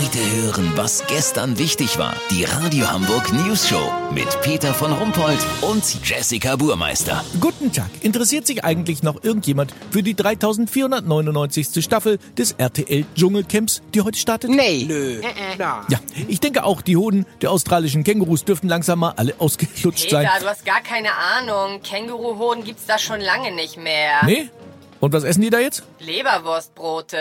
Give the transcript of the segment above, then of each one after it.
Heute hören, was gestern wichtig war. Die Radio Hamburg News Show mit Peter von Rumpold und Jessica Burmeister. Guten Tag. Interessiert sich eigentlich noch irgendjemand für die 3499. Staffel des RTL Dschungelcamps, die heute startet? Nee. Nö. Ja, ich denke auch, die Hoden der australischen Kängurus dürften langsam mal alle ausgelutscht sein. Peter, du hast gar keine Ahnung. Känguruhoden gibt's da schon lange nicht mehr. Nee? Und was essen die da jetzt? Leberwurstbrote.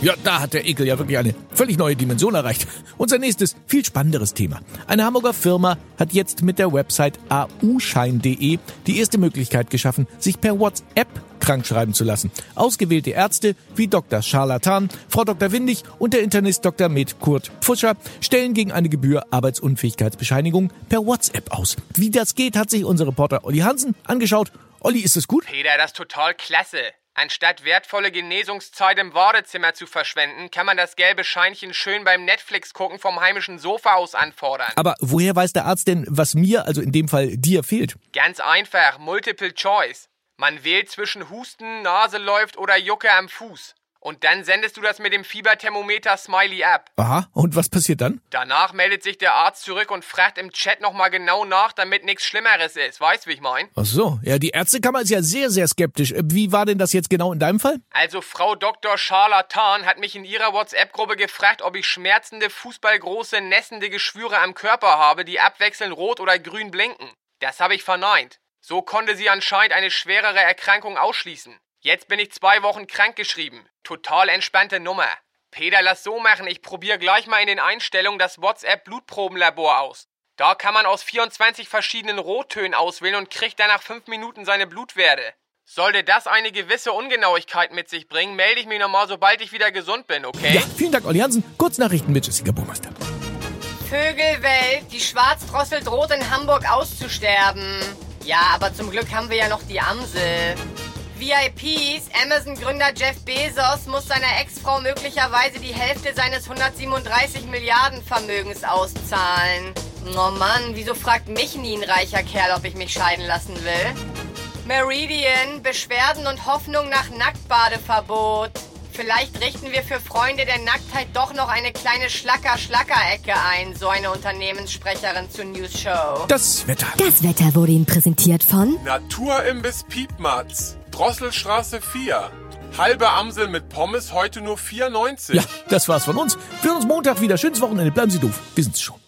Ja, da hat der Ekel ja wirklich eine völlig neue Dimension erreicht. Unser nächstes, viel spannenderes Thema. Eine Hamburger Firma hat jetzt mit der Website auschein.de die erste Möglichkeit geschaffen, sich per WhatsApp krankschreiben zu lassen. Ausgewählte Ärzte wie Dr. Charlatan, Frau Dr. Windig und der Internist Dr. Med Kurt Pfuscher stellen gegen eine Gebühr Arbeitsunfähigkeitsbescheinigung per WhatsApp aus. Wie das geht, hat sich unser Reporter Olli Hansen angeschaut. Olli, ist das gut? Peter, das ist total klasse. Anstatt wertvolle Genesungszeit im Wartezimmer zu verschwenden, kann man das gelbe Scheinchen schön beim Netflix-Gucken vom heimischen Sofa aus anfordern. Aber woher weiß der Arzt denn, was mir, also in dem Fall dir, fehlt? Ganz einfach, Multiple Choice. Man wählt zwischen Husten, Nase läuft oder Jucke am Fuß. Und dann sendest du das mit dem Fieberthermometer Smiley ab. Aha, und was passiert dann? Danach meldet sich der Arzt zurück und fragt im Chat nochmal genau nach, damit nichts Schlimmeres ist. Weißt, wie ich mein? Ach so, ja, die Ärztekammer ist ja sehr, sehr skeptisch. Wie war denn das jetzt genau in deinem Fall? Also Frau Dr. Charlatan hat mich in ihrer WhatsApp-Gruppe gefragt, ob ich schmerzende, fußballgroße, nässende Geschwüre am Körper habe, die abwechselnd rot oder grün blinken. Das habe ich verneint. So konnte sie anscheinend eine schwerere Erkrankung ausschließen. Jetzt bin ich zwei Wochen krankgeschrieben. Total entspannte Nummer. Peter, lass so machen, ich probiere gleich mal in den Einstellungen das WhatsApp-Blutprobenlabor aus. Da kann man aus 24 verschiedenen Rottönen auswählen und kriegt dann nach 5 Minuten seine Blutwerte. Sollte das eine gewisse Ungenauigkeit mit sich bringen, melde ich mich nochmal, sobald ich wieder gesund bin, okay? Ja, vielen Dank, Olli Hansen. Kurznachrichten mit Jessica Burmeister. Vögelwelt, die Schwarzdrossel droht in Hamburg auszusterben. Ja, aber zum Glück haben wir ja noch die Amsel. VIPs, Amazon-Gründer Jeff Bezos muss seiner Ex-Frau möglicherweise die Hälfte seines 137 Milliarden Vermögens auszahlen. Oh Mann, wieso fragt mich nie ein reicher Kerl, ob ich mich scheiden lassen will? Meridian, Beschwerden und Hoffnung nach Nacktbadeverbot. Vielleicht richten wir für Freunde der Nacktheit doch noch eine kleine Schlacker-Schlacker-Ecke ein, so eine Unternehmenssprecherin zur News Show. Das Wetter. Das Wetter wurde Ihnen präsentiert von Naturimbiss Piepmatz. Drosselstraße 4. Halbe Amsel mit Pommes heute nur 4,90. Ja, das war's von uns. Hören uns Montag wieder. Schönes Wochenende. Bleiben Sie doof. Wir sind's schon.